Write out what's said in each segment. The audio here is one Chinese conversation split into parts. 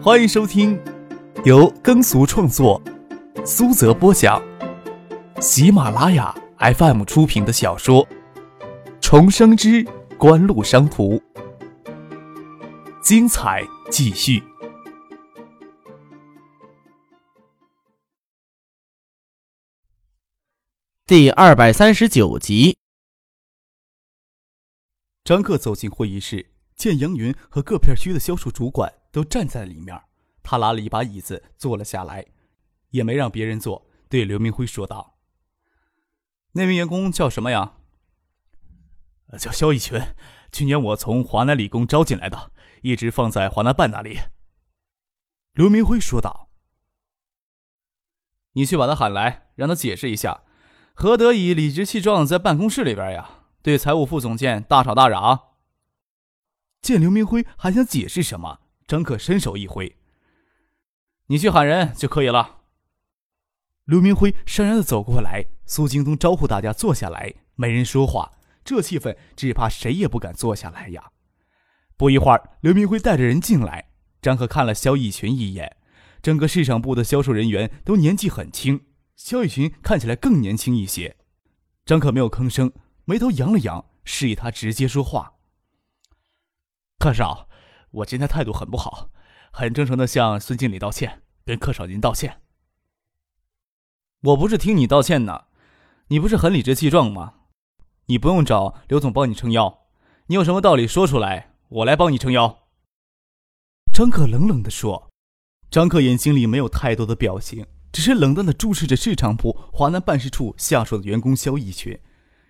欢迎收听由耕俗创作、苏泽播讲、喜马拉雅 FM 出品的小说《重生之官路商途》，精彩继续，第二百三十九集。张克走进会议室，见杨云和各片区的销售主管都站在里面。他拉了一把椅子坐了下来，也没让别人坐，对刘明辉说道：“那名员工叫什么呀？”“叫肖一群，去年我从华南理工招进来的，一直放在华南办那里。”刘明辉说道。“你去把他喊来，让他解释一下，何得以理直气壮在办公室里边呀？”对财务副总监大吵大嚷。见刘明辉还想解释什么，张克伸手一挥：“你去喊人就可以了。”刘明辉姗姗的走过来，苏京东招呼大家坐下来，没人说话，这气氛只怕谁也不敢坐下来呀。不一会儿，刘明辉带着人进来，张克看了肖一群一眼，整个市场部的销售人员都年纪很轻，肖一群看起来更年轻一些。张克没有吭声。眉头扬了扬，示意他直接说话。客少，我今天态度很不好，很真诚的向孙经理道歉，跟客少您道歉。我不是听你道歉呢，你不是很理直气壮吗？你不用找刘总帮你撑腰，你有什么道理说出来，我来帮你撑腰。张克冷冷的说。张克眼睛里没有太多的表情，只是冷淡的注视着市场部华南办事处下属的员工肖一群。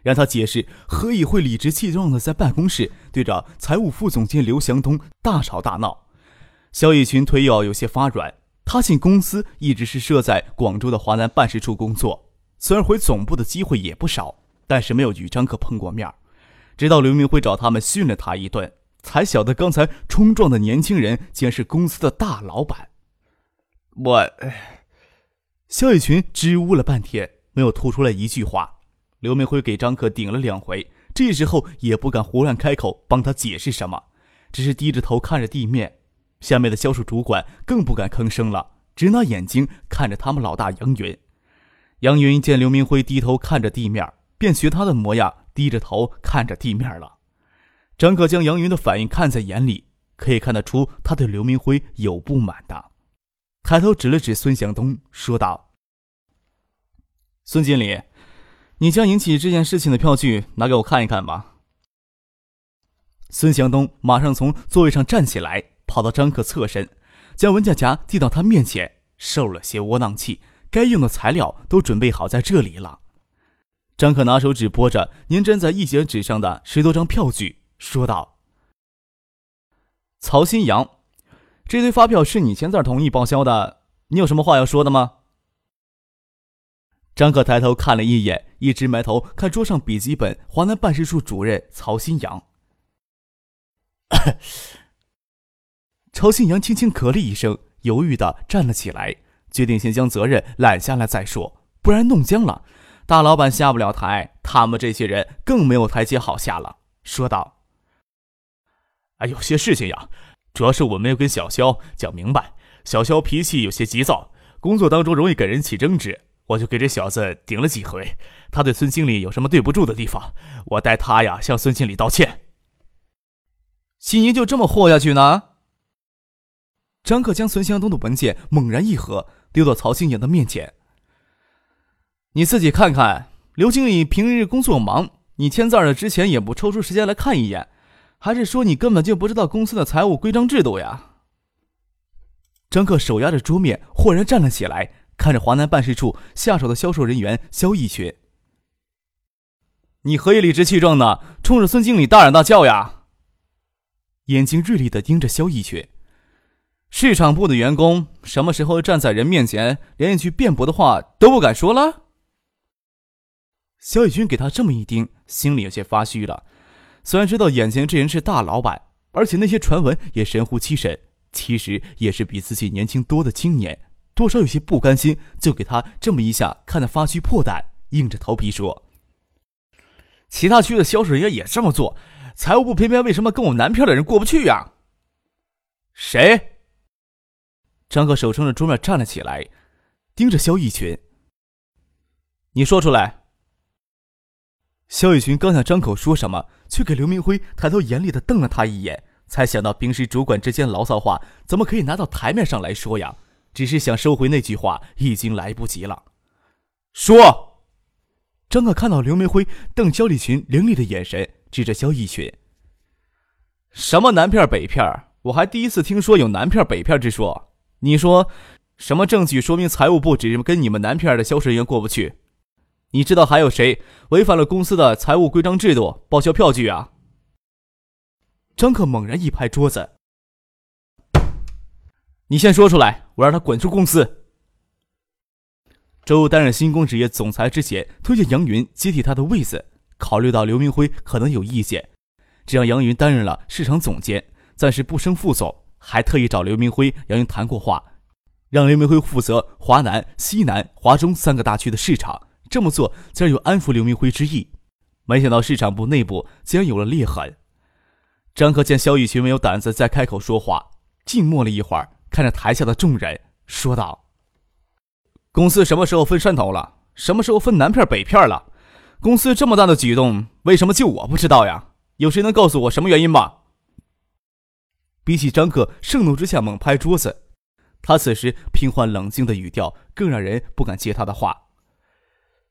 让他解释何以会理直气壮的在办公室对着财务副总监刘祥东大吵大闹。肖逸群腿脚有些发软，他进公司一直是设在广州的华南办事处工作，虽然回总部的机会也不少，但是没有与张克碰过面。直到刘明辉找他们训了他一顿，才晓得刚才冲撞的年轻人竟然是公司的大老板。我，肖逸群支吾了半天，没有吐出来一句话。刘明辉给张克顶了两回，这时候也不敢胡乱开口帮他解释什么，只是低着头看着地面。下面的销售主管更不敢吭声了，只拿眼睛看着他们老大杨云。杨云见刘明辉低头看着地面，便学他的模样，低着头看着地面了。张克将杨云的反应看在眼里，可以看得出他对刘明辉有不满的，抬头指了指孙祥东，说道：“孙经理。”你将引起这件事情的票据拿给我看一看吧。孙祥东马上从座位上站起来，跑到张克侧身，将文件夹递到他面前，受了些窝囊气。该用的材料都准备好在这里了。张克拿手指拨着粘粘在一截纸上的十多张票据，说道：“曹新阳，这堆发票是你签字同意报销的，你有什么话要说的吗？”张克抬头看了一眼，一直埋头看桌上笔记本。华南办事处主任曹新阳。曹新阳轻轻咳了一声，犹豫的站了起来，决定先将责任揽下来再说，不然弄僵了，大老板下不了台，他们这些人更没有台阶好下了。说道：“哎，有些事情呀，主要是我没有跟小肖讲明白。小肖脾气有些急躁，工作当中容易跟人起争执。”我就给这小子顶了几回，他对孙经理有什么对不住的地方，我代他呀向孙经理道歉。心怡就这么豁下去呢？张克将孙向东的文件猛然一合，丢到曹新阳的面前。你自己看看，刘经理平日工作忙，你签字的之前也不抽出时间来看一眼，还是说你根本就不知道公司的财务规章制度呀？张克手压着桌面，豁然站了起来。看着华南办事处下手的销售人员肖逸群，你何以理直气壮的冲着孙经理大嚷大叫呀？眼睛锐利的盯着肖逸群。市场部的员工什么时候站在人面前，连一句辩驳的话都不敢说了？肖逸群给他这么一盯，心里有些发虚了。虽然知道眼前这人是大老板，而且那些传闻也神乎其神，其实也是比自己年轻多的青年。多少有些不甘心，就给他这么一下，看得发虚破胆，硬着头皮说：“其他区的销售人员也这么做，财务部偏偏为什么跟我南片的人过不去呀？”谁？张可手撑着桌面站了起来，盯着肖逸群：“你说出来。”肖逸群刚想张口说什么，却给刘明辉抬头严厉的瞪了他一眼，才想到平时主管之间牢骚话怎么可以拿到台面上来说呀？只是想收回那句话，已经来不及了。说，张可看到刘明辉瞪肖立群凌厉的眼神，指着肖逸群：“什么南片北片？我还第一次听说有南片北片之说。你说，什么证据说明财务部只是跟你们南片的销售人员过不去？”你知道还有谁违反了公司的财务规章制度报销票据啊？张克猛然一拍桌子：“你先说出来，我让他滚出公司。”周担任星光职业总裁之前，推荐杨云接替他的位子，考虑到刘明辉可能有意见，这让杨云担任了市场总监，暂时不升副总，还特意找刘明辉、杨云谈过话，让刘明辉负责华南、西南、华中三个大区的市场。这么做自然有安抚刘明辉之意，没想到市场部内部竟然有了裂痕。张克见萧雨晴没有胆子再开口说话，静默了一会儿，看着台下的众人，说道：“公司什么时候分山头了？什么时候分南片北片了？公司这么大的举动，为什么就我不知道呀？有谁能告诉我什么原因吗？”比起张克盛怒之下猛拍桌子，他此时平缓冷静的语调更让人不敢接他的话。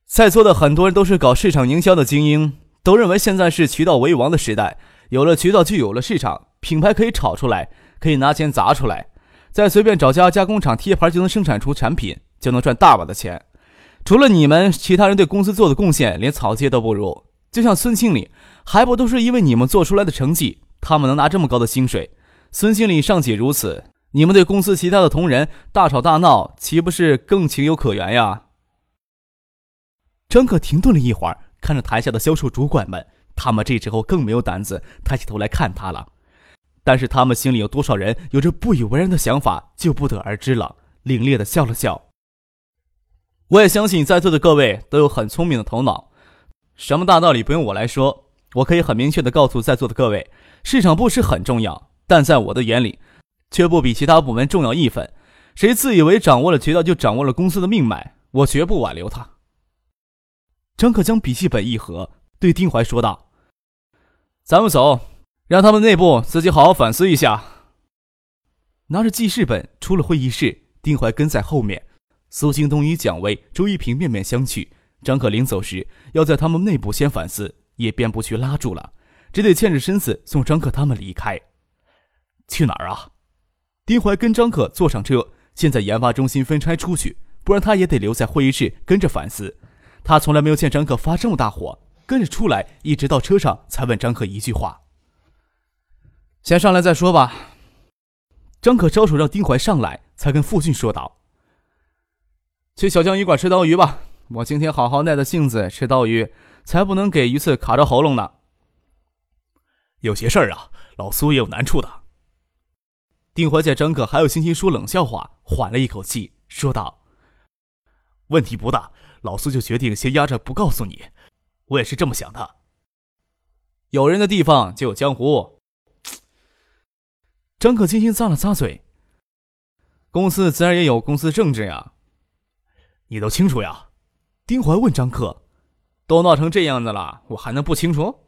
在座的很多人都是搞市场营销的精英，都认为现在是渠道为王的时代，有了渠道就有了市场，品牌可以炒出来，可以拿钱砸出来，再随便找家加工厂贴牌就能生产出产品，就能赚大把的钱。除了你们，其他人对公司做的贡献连草芥都不如。就像孙经理，还不都是因为你们做出来的成绩，他们能拿这么高的薪水？孙经理尚且如此，你们对公司其他的同仁大吵大闹，岂不是更情有可原呀？张可停顿了一会儿，看着台下的销售主管们，他们这时候更没有胆子抬起头来看他了。但是他们心里有多少人有着不以为然的想法，就不得而知了。凛冽的笑了笑。我也相信在座的各位都有很聪明的头脑，什么大道理不用我来说。我可以很明确的告诉在座的各位，市场部是很重要，但在我的眼里，却不比其他部门重要一分。谁自以为掌握了渠道就掌握了公司的命脉，我绝不挽留他。张可将笔记本一合，对丁怀说道：“咱们走，让他们内部自己好好反思一下。”拿着记事本出了会议室，丁怀跟在后面。苏京东与蒋薇、周一平面面相觑。张可临走时要在他们内部先反思，也便不去拉住了，只得欠着身子送张可他们离开。去哪儿啊？丁怀跟张可坐上车，先在研发中心分拆出去，不然他也得留在会议室跟着反思。他从来没有见张可发这么大火，跟着出来，一直到车上才问张可一句话：“先上来再说吧。”张可招手让丁怀上来，才跟傅俊说道：“去小江鱼馆吃刀鱼吧，我今天好好耐着性子吃刀鱼，才不能给鱼刺卡着喉咙呢。”有些事儿啊，老苏也有难处的。丁怀见张可还有心情说冷笑话，缓了一口气，说道：“问题不大。”老苏就决定先压着不告诉你，我也是这么想的。有人的地方就有江湖。张可轻轻咂了咂嘴。公司自然也有公司政治呀，你都清楚呀？丁怀问张可。都闹成这样子了，我还能不清楚？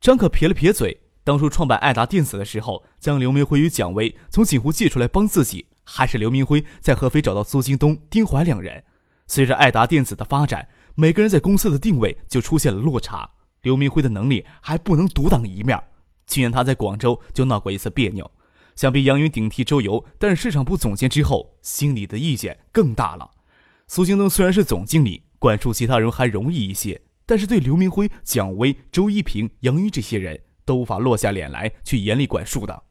张可撇了撇嘴。当初创办爱达电子的时候，将刘明辉与蒋薇从锦湖借出来帮自己，还是刘明辉在合肥找到苏京东、丁怀两人。随着爱达电子的发展，每个人在公司的定位就出现了落差。刘明辉的能力还不能独当一面。去年他在广州就闹过一次别扭，想必杨云顶替周游担任市场部总监之后，心里的意见更大了。苏京东虽然是总经理，管束其他人还容易一些，但是对刘明辉、蒋薇、周一平、杨云这些人都无法落下脸来去严厉管束的。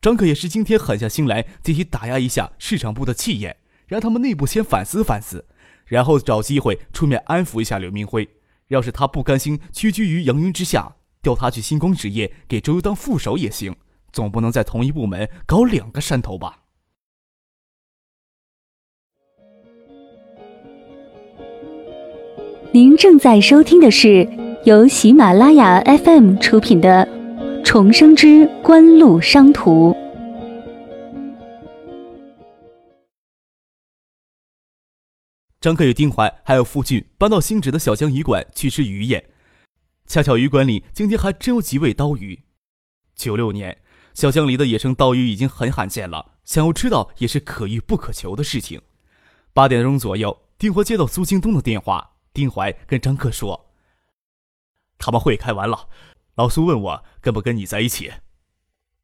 张可也是今天狠下心来，集体打压一下市场部的气焰。让他们内部先反思反思，然后找机会出面安抚一下刘明辉。要是他不甘心屈居于杨云之下，调他去星光职业给周瑜当副手也行，总不能在同一部门搞两个山头吧？您正在收听的是由喜马拉雅 FM 出品的《重生之官路商途》。张克与丁怀还有傅俊搬到新址的小江鱼馆去吃鱼宴。恰巧鱼馆里今天还真有几尾刀鱼。九六年，小江里的野生刀鱼已经很罕见了，想要吃到也是可遇不可求的事情。八点钟左右，丁怀接到苏京东的电话，丁怀跟张克说：“他们会开完了，老苏问我跟不跟你在一起，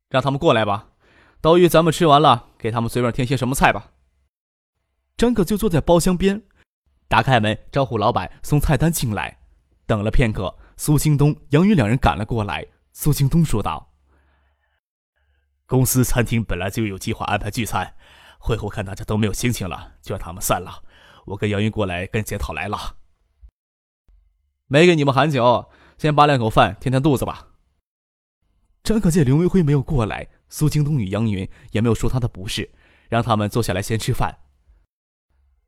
让他们过来吧。刀鱼咱们吃完了，给他们随便添些什么菜吧。”张克就坐在包厢边，打开门招呼老板送菜单进来。等了片刻，苏京东、杨云两人赶了过来。苏京东说道：“公司餐厅本来就有计划安排聚餐，会后看大家都没有心情了，就让他们散了。我跟杨云过来跟检讨来了。没给你们喊酒，先扒两口饭填填肚子吧。”张可见刘明辉没有过来，苏京东与杨云也没有说他的不是，让他们坐下来先吃饭。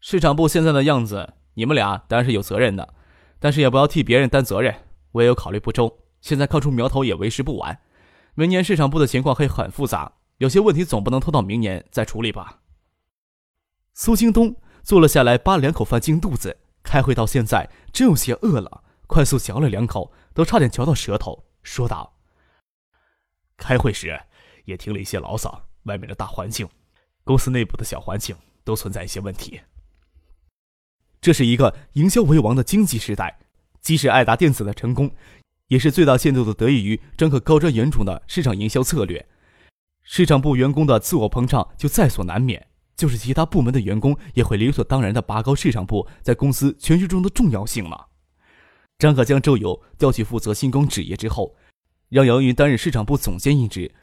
市场部现在的样子，你们俩当然是有责任的，但是也不要替别人担责任。我也有考虑不周，现在看出苗头也为时不晚。明年市场部的情况会很复杂，有些问题总不能拖到明年再处理吧。苏京东坐了下来，扒了两口饭进肚子。开会到现在，真有些饿了，快速嚼了两口，都差点嚼到舌头，说道：“开会时也听了一些牢骚，外面的大环境，公司内部的小环境都存在一些问题。”这是一个营销为王的经济时代，即使爱达电子的成功，也是最大限度的得益于张可高瞻远瞩的市场营销策略。市场部员工的自我膨胀就在所难免，就是其他部门的员工也会理所当然的拔高市场部在公司全局中的重要性了。张可将周游调去负责星光纸业之后，让杨云担任市场部总监一职，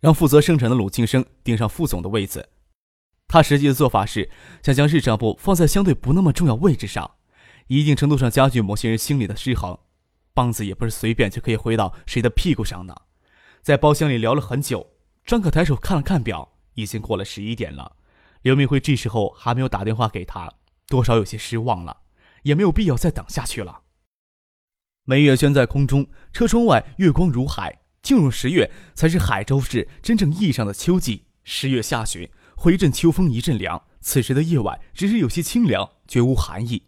让负责生产的鲁庆生顶上副总的位子。他实际的做法是想将市场部放在相对不那么重要位置上，一定程度上加剧某些人心里的失衡。棒子也不是随便就可以挥到谁的屁股上的。在包厢里聊了很久，张可抬手看了看表，已经过了十一点了。刘明辉这时候还没有打电话给他，多少有些失望了，也没有必要再等下去了。梅月轩在空中，车窗外月光如海。进入十月，才是海州市真正意义上的秋季。十月下旬。回一阵秋风，一阵凉。此时的夜晚只是有些清凉，绝无寒意。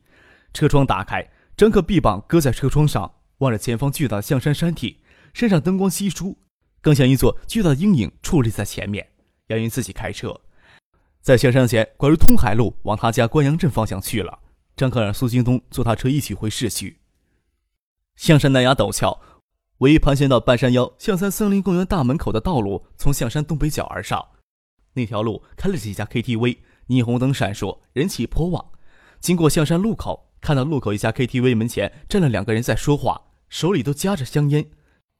车窗打开，张克臂膀搁在车窗上，望着前方巨大的象山山体，山上灯光稀疏，更像一座巨大的阴影矗立在前面。杨云自己开车，在象山前拐入通海路，往他家关阳镇方向去了。张克让苏京东坐他车一起回市区。象山南崖陡峭，唯一盘旋到半山腰象山森林公园大门口的道路，从象山东北角而上。那条路开了几家 KTV，霓虹灯闪烁，人气颇旺。经过象山路口，看到路口一家 KTV 门前站了两个人在说话，手里都夹着香烟。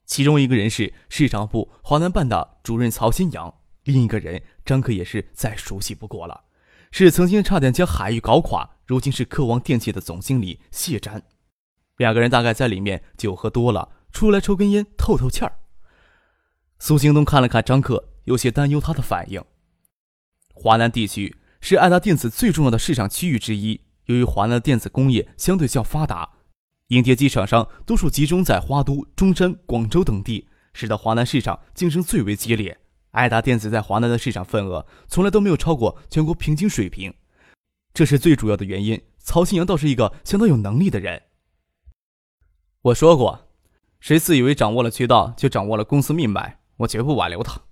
其中一个人是市场部华南办的主任曹新阳，另一个人张克也是再熟悉不过了，是曾经差点将海域搞垮，如今是科王电器的总经理谢瞻。两个人大概在里面酒喝多了，出来抽根烟透透气儿。苏兴东看了看张克，有些担忧他的反应。华南地区是爱达电子最重要的市场区域之一。由于华南的电子工业相对较发达，影碟机厂商多数集中在花都、中山、广州等地，使得华南市场竞争最为激烈。爱达电子在华南的市场份额从来都没有超过全国平均水平，这是最主要的原因。曹新阳倒是一个相当有能力的人。我说过，谁自以为掌握了渠道就掌握了公司命脉，我绝不挽留他。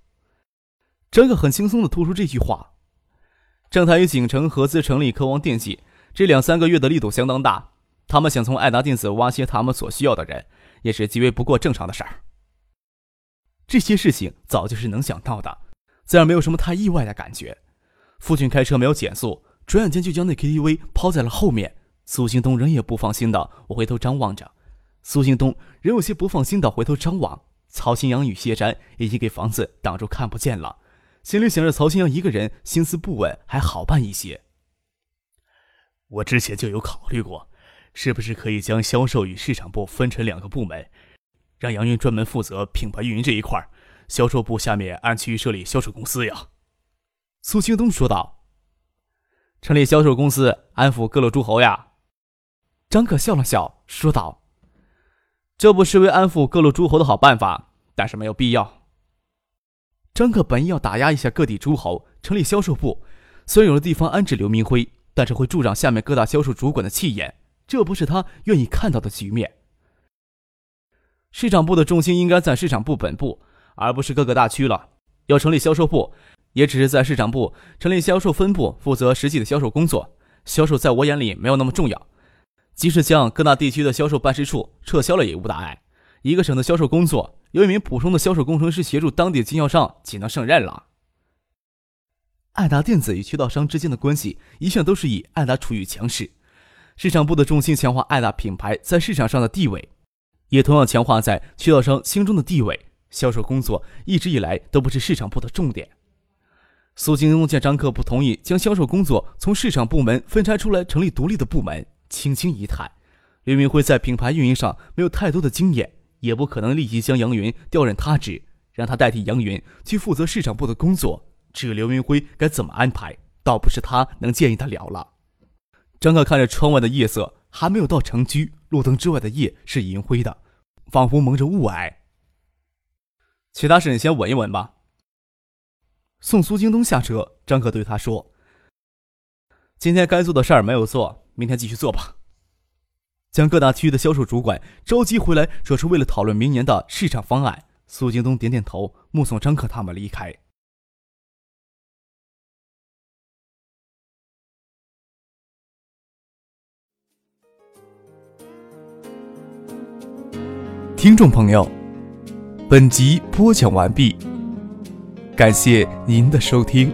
张克很轻松地吐出这句话。正台与景城合资成立科王电器，这两三个月的力度相当大。他们想从爱达电子挖些他们所需要的人，也是极为不过正常的事儿。这些事情早就是能想到的，自然没有什么太意外的感觉。父亲开车没有减速，转眼间就将那 KTV 抛在了后面。苏兴东仍也不放心的，我回头张望着。苏兴东仍有些不放心的回头张望。曹新阳与谢山已经给房子挡住，看不见了。心里想着，曹新阳一个人心思不稳，还好办一些。我之前就有考虑过，是不是可以将销售与市场部分成两个部门，让杨云专门负责品牌运营这一块，销售部下面按区域设立销售公司呀。苏京东说道：“成立销售公司，安抚各路诸侯呀。”张可笑了笑说道：“这不失为安抚各路诸侯的好办法，但是没有必要。”张克本意要打压一下各地诸侯，成立销售部，虽然有了地方安置刘明辉，但是会助长下面各大销售主管的气焰，这不是他愿意看到的局面。市场部的重心应该在市场部本部，而不是各个大区了。要成立销售部，也只是在市场部成立销售分部，负责实际的销售工作。销售在我眼里没有那么重要，即使将各大地区的销售办事处撤销了也无大碍。一个省的销售工作，由一名普通的销售工程师协助当地经销商，岂能胜任了？爱达电子与渠道商之间的关系一向都是以爱达处于强势，市场部的重心强化爱达品牌在市场上的地位。也同样强化在渠道商心中的地位。销售工作一直以来都不是市场部的重点。苏京东见张克不同意将销售工作从市场部门分拆出来成立独立的部门，轻轻一叹：刘明辉在品牌运营上没有太多的经验，也不可能立即将杨云调任他职，让他代替杨云去负责市场部的工作。这个刘明辉该怎么安排，倒不是他能建议得了了。张克看着窗外的夜色，还没有到城区，路灯之外的夜是银灰的。仿佛蒙着雾霭。其他事你先稳一稳吧。送苏京东下车，张克对他说：“今天该做的事儿没有做，明天继续做吧。”将各大区域的销售主管召集回来，说是为了讨论明年的市场方案。苏京东点点头，目送张克他们离开。听众朋友，本集播讲完毕，感谢您的收听。